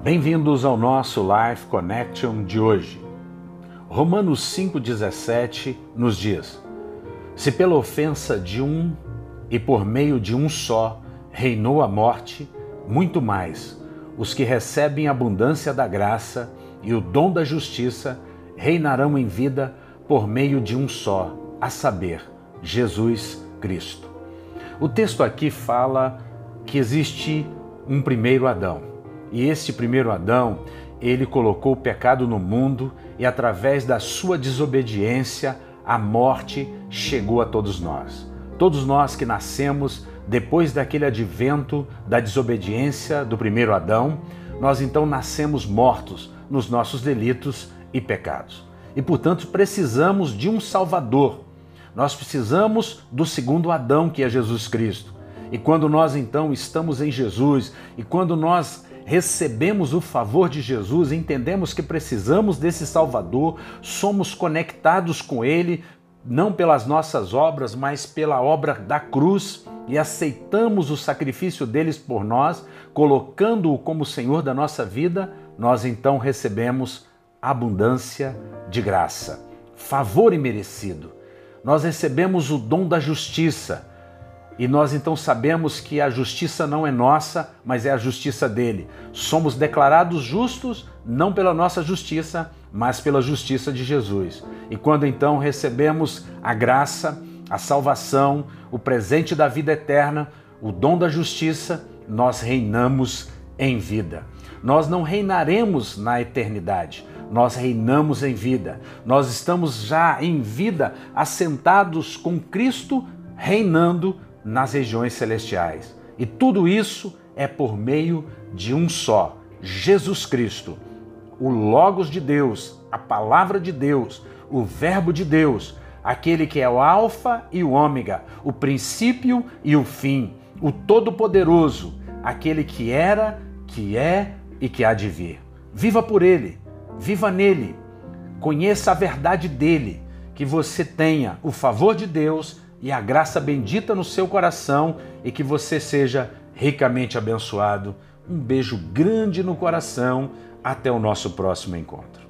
Bem-vindos ao nosso Life Connection de hoje. Romanos 5,17 nos diz: Se pela ofensa de um e por meio de um só reinou a morte, muito mais os que recebem a abundância da graça e o dom da justiça reinarão em vida por meio de um só, a saber, Jesus Cristo. O texto aqui fala que existe um primeiro Adão e este primeiro Adão, ele colocou o pecado no mundo e através da sua desobediência, a morte chegou a todos nós. Todos nós que nascemos depois daquele advento da desobediência do primeiro Adão, nós então nascemos mortos nos nossos delitos e pecados. E portanto precisamos de um Salvador. Nós precisamos do segundo Adão, que é Jesus Cristo. E quando nós então estamos em Jesus e quando nós recebemos o favor de Jesus, entendemos que precisamos desse Salvador, somos conectados com Ele, não pelas nossas obras, mas pela obra da cruz e aceitamos o sacrifício deles por nós, colocando-o como Senhor da nossa vida, nós então recebemos abundância de graça, favor imerecido. Nós recebemos o dom da justiça e nós então sabemos que a justiça não é nossa, mas é a justiça dele. Somos declarados justos não pela nossa justiça, mas pela justiça de Jesus. E quando então recebemos a graça, a salvação, o presente da vida eterna, o dom da justiça, nós reinamos em vida. Nós não reinaremos na eternidade, nós reinamos em vida. Nós estamos já em vida, assentados com Cristo, reinando nas regiões celestiais. E tudo isso é por meio de um só, Jesus Cristo, o Logos de Deus, a Palavra de Deus, o Verbo de Deus, aquele que é o Alfa e o Ômega, o princípio e o fim, o Todo-Poderoso, aquele que era, que é e que há de vir. Viva por Ele, viva nele, conheça a verdade dele, que você tenha o favor de Deus e a graça bendita no seu coração e que você seja ricamente abençoado. Um beijo grande no coração. Até o nosso próximo encontro.